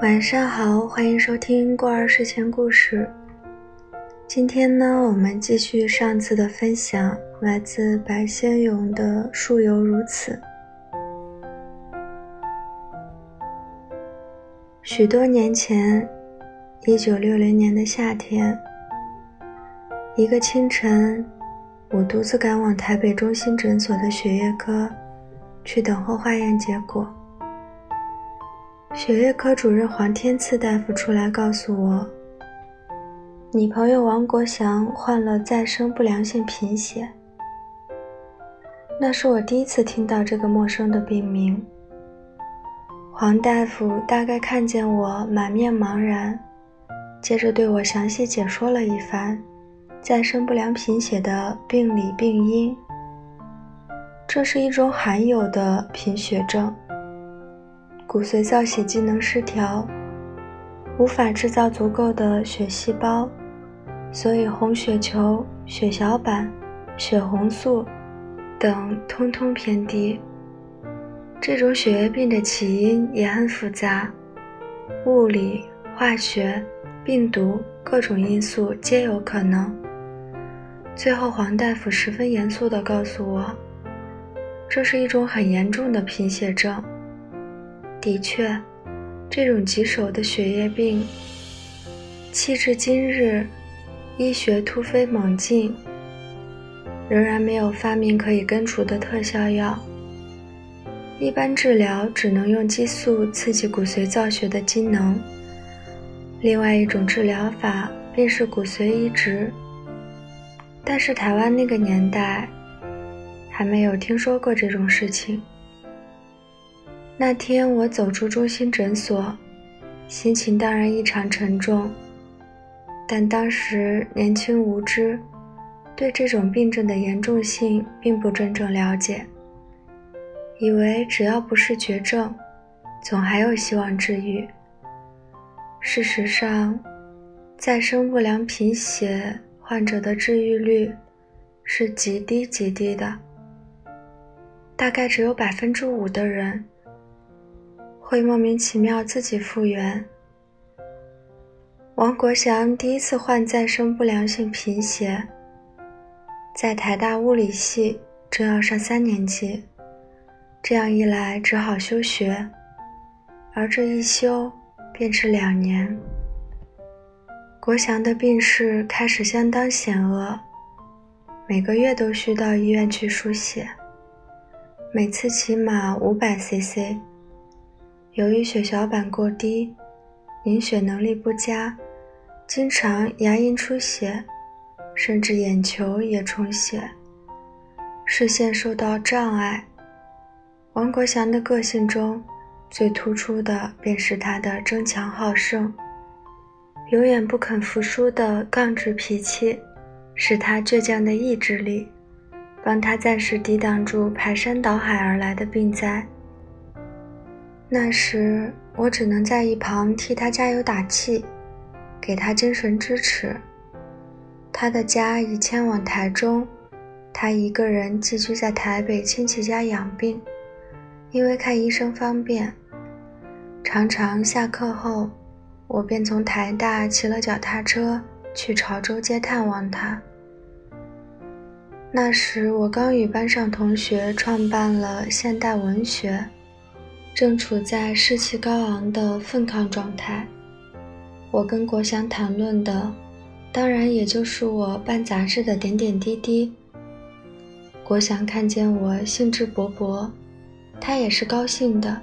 晚上好，欢迎收听过儿睡前故事。今天呢，我们继续上次的分享，来自白先勇的《树犹如此》。许多年前，一九六零年的夏天，一个清晨，我独自赶往台北中心诊所的血液科，去等候化验结果。血液科主任黄天赐大夫出来告诉我：“你朋友王国祥患了再生不良性贫血。”那是我第一次听到这个陌生的病名。黄大夫大概看见我满面茫然，接着对我详细解说了一番再生不良贫血的病理病因。这是一种罕有的贫血症。骨髓造血机能失调，无法制造足够的血细胞，所以红血球、血小板、血红素等通通偏低。这种血液病的起因也很复杂，物理、化学、病毒各种因素皆有可能。最后，黄大夫十分严肃地告诉我，这是一种很严重的贫血症。的确，这种棘手的血液病，期至今日，医学突飞猛进，仍然没有发明可以根除的特效药。一般治疗只能用激素刺激骨髓造血的机能，另外一种治疗法便是骨髓移植。但是台湾那个年代，还没有听说过这种事情。那天我走出中心诊所，心情当然异常沉重。但当时年轻无知，对这种病症的严重性并不真正了解，以为只要不是绝症，总还有希望治愈。事实上，再生不良贫血患者的治愈率是极低极低的，大概只有百分之五的人。会莫名其妙自己复原。王国祥第一次患再生不良性贫血，在台大物理系正要上三年级，这样一来只好休学，而这一休便是两年。国祥的病势开始相当险恶，每个月都需到医院去输血，每次起码五百 cc。由于血小板过低，凝血能力不佳，经常牙龈出血，甚至眼球也充血，视线受到障碍。王国祥的个性中最突出的便是他的争强好胜，永远不肯服输的刚直脾气，是他倔强的意志力，帮他暂时抵挡住排山倒海而来的病灾。那时，我只能在一旁替他加油打气，给他精神支持。他的家已迁往台中，他一个人寄居在台北亲戚家养病，因为看医生方便。常常下课后，我便从台大骑了脚踏车去潮州街探望他。那时，我刚与班上同学创办了现代文学。正处在士气高昂的奋抗状态，我跟国祥谈论的，当然也就是我办杂志的点点滴滴。国祥看见我兴致勃勃，他也是高兴的，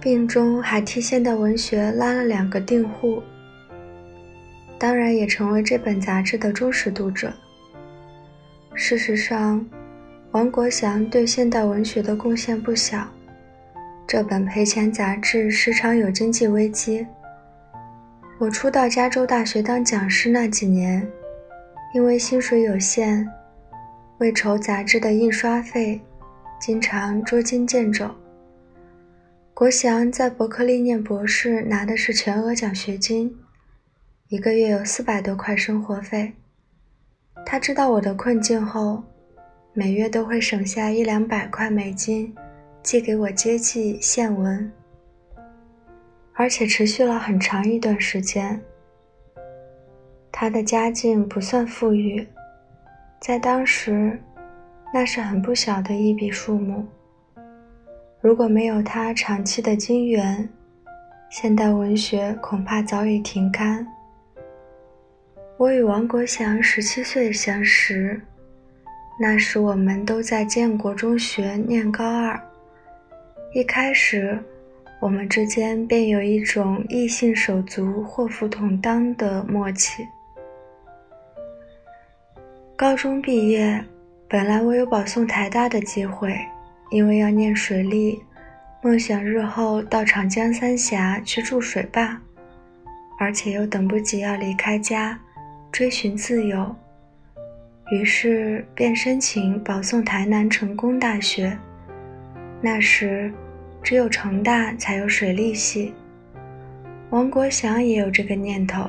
病中还替现代文学拉了两个订户，当然也成为这本杂志的忠实读者。事实上，王国祥对现代文学的贡献不小。这本赔钱杂志时常有经济危机。我初到加州大学当讲师那几年，因为薪水有限，为筹杂志的印刷费，经常捉襟见肘。国祥在伯克利念博士，拿的是全额奖学金，一个月有四百多块生活费。他知道我的困境后，每月都会省下一两百块美金。寄给我接济献文，而且持续了很长一段时间。他的家境不算富裕，在当时，那是很不小的一笔数目。如果没有他长期的经援，现代文学恐怕早已停刊。我与王国祥十七岁相识，那时我们都在建国中学念高二。一开始，我们之间便有一种异性手足祸福同当的默契。高中毕业，本来我有保送台大的机会，因为要念水利，梦想日后到长江三峡去筑水坝，而且又等不及要离开家。追寻自由，于是便申请保送台南成功大学。那时，只有成大才有水利系。王国祥也有这个念头，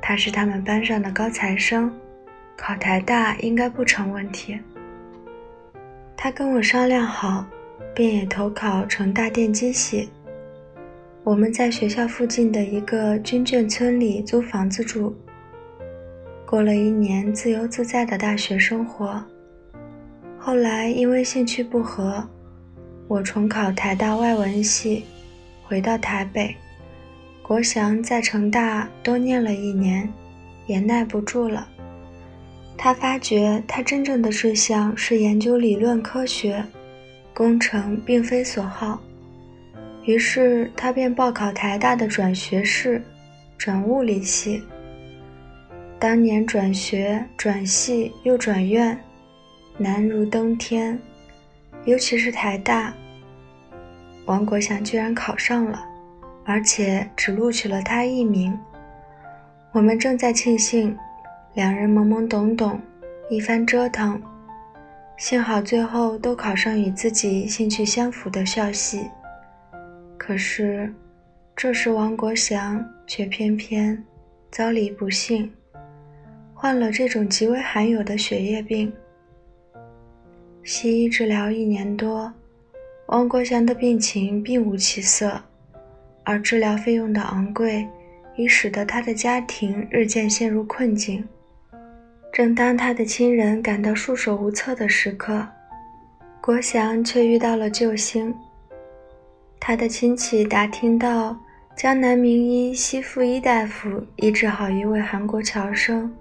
他是他们班上的高材生，考台大应该不成问题。他跟我商量好，便也投考成大电机系。我们在学校附近的一个军眷村里租房子住。过了一年自由自在的大学生活，后来因为兴趣不合，我重考台大外文系，回到台北。国祥在成大多念了一年，也耐不住了。他发觉他真正的志向是研究理论科学，工程并非所好，于是他便报考台大的转学士，转物理系。当年转学、转系又转院，难如登天。尤其是台大，王国祥居然考上了，而且只录取了他一名。我们正在庆幸，两人懵懵懂懂，一番折腾，幸好最后都考上与自己兴趣相符的校系。可是，这时王国祥却偏偏遭离不幸。患了这种极为罕有的血液病，西医治疗一年多，王国祥的病情并无起色，而治疗费用的昂贵，已使得他的家庭日渐陷入困境。正当他的亲人感到束手无策的时刻，国祥却遇到了救星。他的亲戚打听到江南名医西富一大夫医治好一位韩国侨生。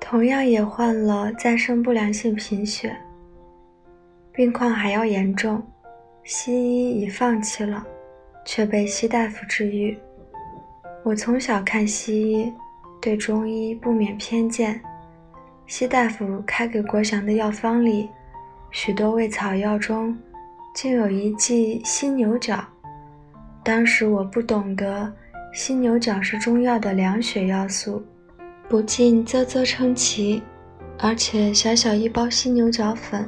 同样也患了再生不良性贫血，病况还要严重，西医已放弃了，却被西大夫治愈。我从小看西医，对中医不免偏见。西大夫开给国祥的药方里，许多味草药中，竟有一剂犀牛角。当时我不懂得，犀牛角是中药的凉血要素。不禁啧啧称奇，而且小小一包犀牛角粉，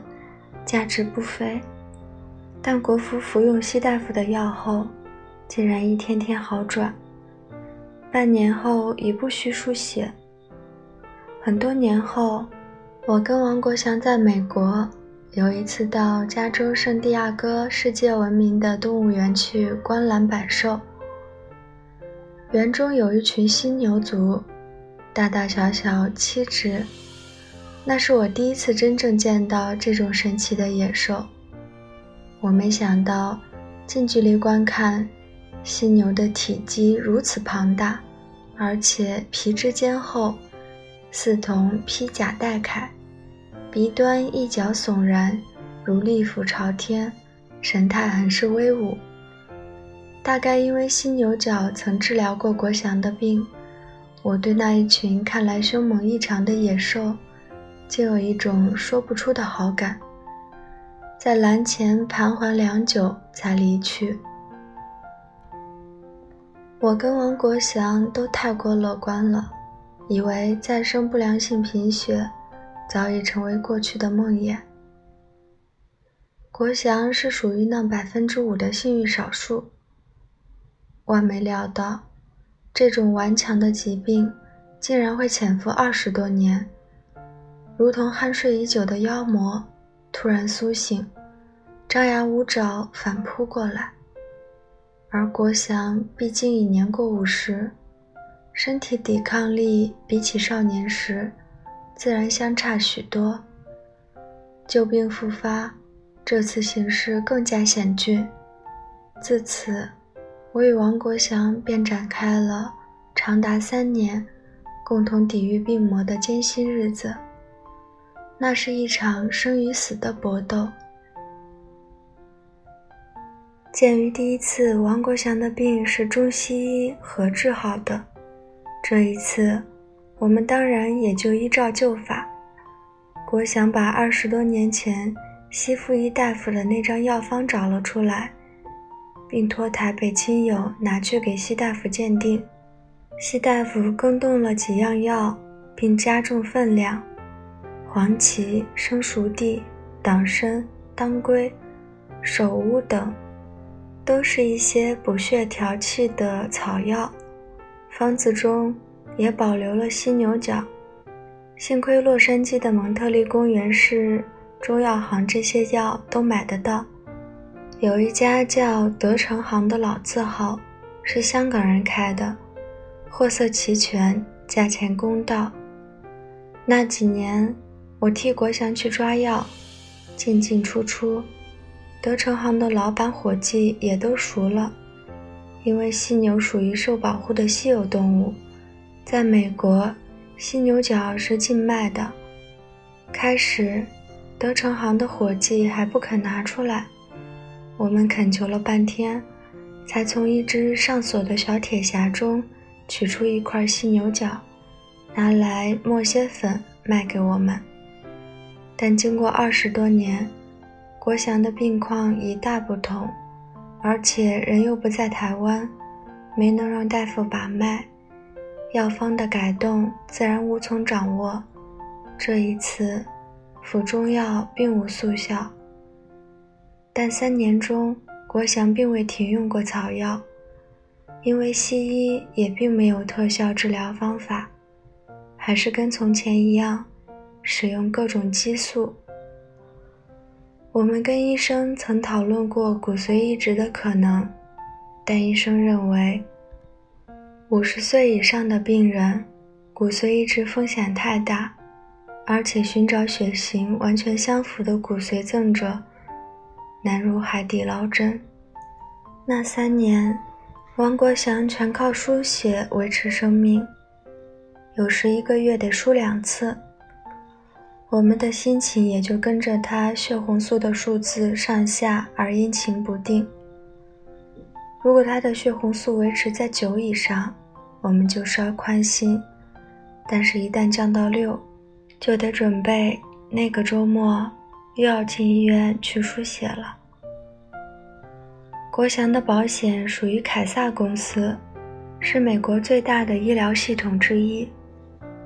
价值不菲。但国服服用西大夫的药后，竟然一天天好转，半年后已不需输血。很多年后，我跟王国祥在美国有一次到加州圣地亚哥世界闻名的动物园去观览百兽，园中有一群犀牛族。大大小小七只，那是我第一次真正见到这种神奇的野兽。我没想到，近距离观看，犀牛的体积如此庞大，而且皮质坚厚，似同披甲戴铠，鼻端一角耸然，如立斧朝天，神态很是威武。大概因为犀牛角曾治疗过国祥的病。我对那一群看来凶猛异常的野兽，竟有一种说不出的好感。在栏前盘桓良久，才离去。我跟王国祥都太过乐观了，以为再生不良性贫血早已成为过去的梦魇。国祥是属于那百分之五的幸运少数。万没料到。这种顽强的疾病，竟然会潜伏二十多年，如同酣睡已久的妖魔，突然苏醒，张牙舞爪反扑过来。而国祥毕竟已年过五十，身体抵抗力比起少年时，自然相差许多。旧病复发，这次形势更加险峻。自此，我与王国祥便展开了长达三年共同抵御病魔的艰辛日子。那是一场生与死的搏斗。鉴于第一次王国祥的病是中西医合治好的，这一次我们当然也就依照旧法。国祥把二十多年前西附一大夫的那张药方找了出来，并托台北亲友拿去给西大夫鉴定。西大夫更动了几样药，并加重分量：黄芪、生熟地、党参、当归、首乌等，都是一些补血调气的草药。方子中也保留了犀牛角。幸亏洛杉矶的蒙特利公园是中药行，这些药都买得到。有一家叫德成行的老字号，是香港人开的，货色齐全，价钱公道。那几年，我替国祥去抓药，进进出出，德成行的老板伙计也都熟了。因为犀牛属于受保护的稀有动物，在美国。犀牛角是禁卖的。开始，德成行的伙计还不肯拿出来，我们恳求了半天，才从一只上锁的小铁匣中取出一块犀牛角，拿来磨些粉卖给我们。但经过二十多年，国祥的病况已大不同，而且人又不在台湾，没能让大夫把脉。药方的改动自然无从掌握。这一次，服中药并无速效。但三年中，国祥并未停用过草药，因为西医也并没有特效治疗方法，还是跟从前一样，使用各种激素。我们跟医生曾讨论过骨髓移植的可能，但医生认为。五十岁以上的病人，骨髓移植风险太大，而且寻找血型完全相符的骨髓赠者，难如海底捞针。那三年，王国祥全靠输血维持生命，有时一个月得输两次。我们的心情也就跟着他血红素的数字上下而阴晴不定。如果他的血红素维持在九以上，我们就稍宽心；但是，一旦降到六，就得准备那个周末又要进医院去输血了。国祥的保险属于凯撒公司，是美国最大的医疗系统之一。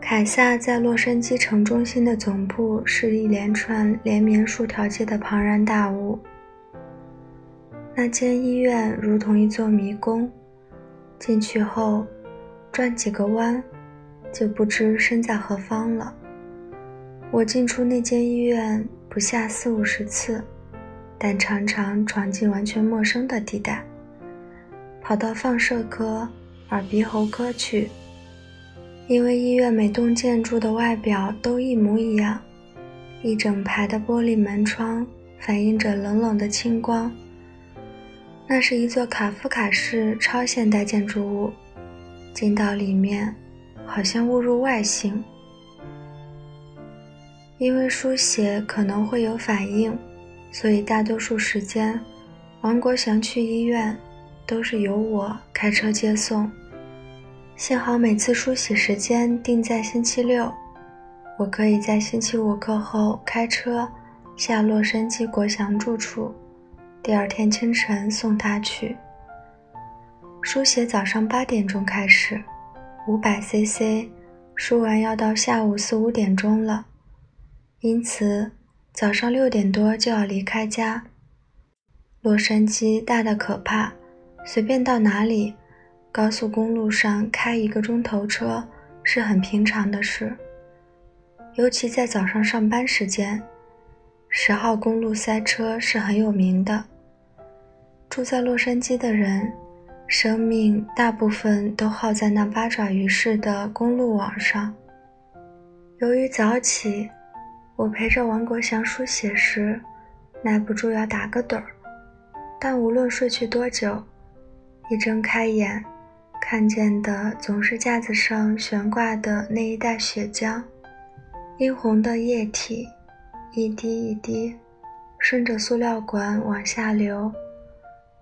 凯撒在洛杉矶城中心的总部是一连串连绵数条街的庞然大物。那间医院如同一座迷宫，进去后转几个弯，就不知身在何方了。我进出那间医院不下四五十次，但常常闯进完全陌生的地带，跑到放射科、耳鼻喉科去，因为医院每栋建筑的外表都一模一样，一整排的玻璃门窗反映着冷冷的清光。那是一座卡夫卡式超现代建筑物，进到里面，好像误入外星。因为输血可能会有反应，所以大多数时间，王国祥去医院都是由我开车接送。幸好每次输血时间定在星期六，我可以在星期五课后开车下洛杉矶国祥住处。第二天清晨送他去。输血早上八点钟开始，五百 cc，输完要到下午四五点钟了，因此早上六点多就要离开家。洛杉矶大的可怕，随便到哪里，高速公路上开一个钟头车是很平常的事，尤其在早上上班时间，十号公路塞车是很有名的。住在洛杉矶的人生命大部分都耗在那八爪鱼似的公路网上。由于早起，我陪着王国祥书写时，耐不住要打个盹儿。但无论睡去多久，一睁开眼，看见的总是架子上悬挂的那一袋血浆，殷红的液体，一滴一滴，顺着塑料管往下流。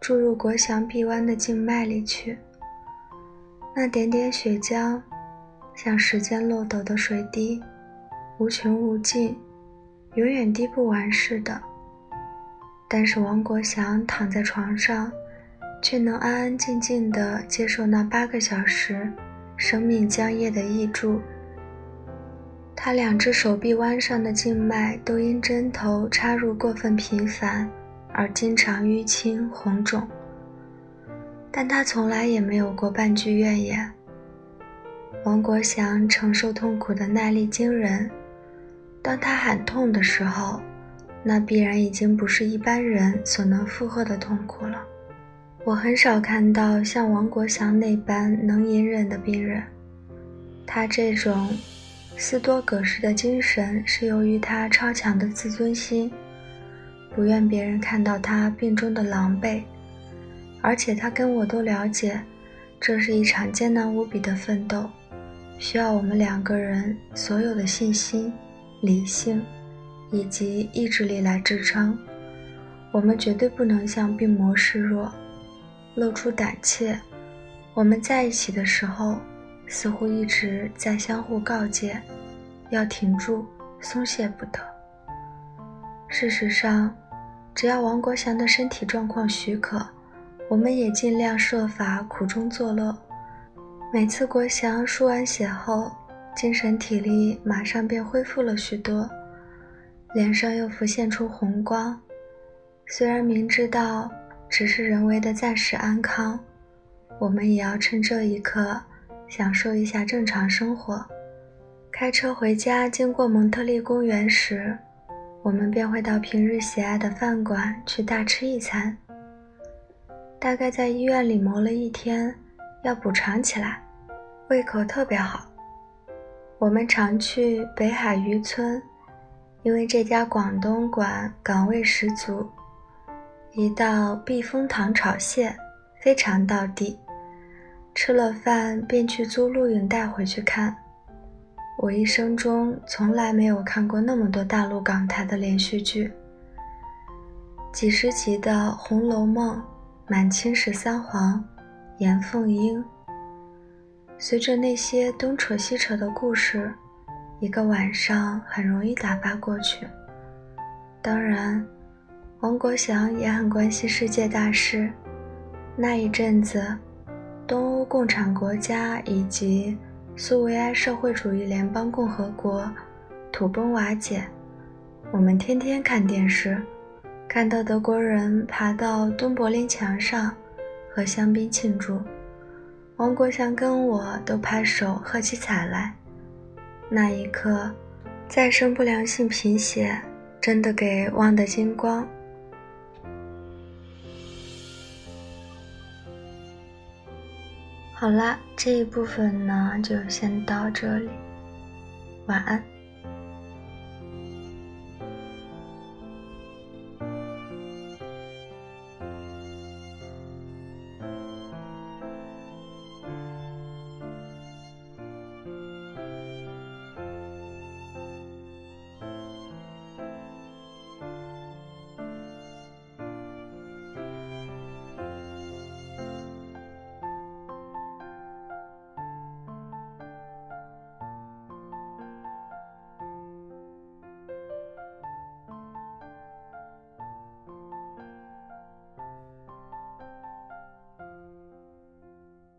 注入国祥臂弯的静脉里去。那点点血浆，像时间漏斗的水滴，无穷无尽，永远滴不完似的。但是王国祥躺在床上，却能安安静静地接受那八个小时生命浆液的溢注。他两只手臂弯上的静脉都因针头插入过分频繁。而经常淤青红肿，但他从来也没有过半句怨言。王国祥承受痛苦的耐力惊人，当他喊痛的时候，那必然已经不是一般人所能负荷的痛苦了。我很少看到像王国祥那般能隐忍的病人，他这种斯多葛式的精神是由于他超强的自尊心。不愿别人看到他病中的狼狈，而且他跟我都了解，这是一场艰难无比的奋斗，需要我们两个人所有的信心、理性以及意志力来支撑。我们绝对不能向病魔示弱，露出胆怯。我们在一起的时候，似乎一直在相互告诫，要挺住，松懈不得。事实上，只要王国祥的身体状况许可，我们也尽量设法苦中作乐。每次国祥输完血后，精神体力马上便恢复了许多，脸上又浮现出红光。虽然明知道只是人为的暂时安康，我们也要趁这一刻享受一下正常生活。开车回家，经过蒙特利公园时。我们便会到平日喜爱的饭馆去大吃一餐。大概在医院里磨了一天，要补偿起来，胃口特别好。我们常去北海渔村，因为这家广东馆港味十足，一道避风塘炒蟹非常到地。吃了饭便去租录影带回去看。我一生中从来没有看过那么多大陆港台的连续剧，几十集的《红楼梦》《满清十三皇》《严凤英》，随着那些东扯西扯的故事，一个晚上很容易打发过去。当然，王国祥也很关心世界大事。那一阵子，东欧共产国家以及。苏维埃社会主义联邦共和国土崩瓦解，我们天天看电视，看到德国人爬到东柏林墙上和香槟庆祝，王国祥跟我都拍手喝起彩来。那一刻，再生不良性贫血真的给忘得精光。好啦，这一部分呢就先到这里，晚安。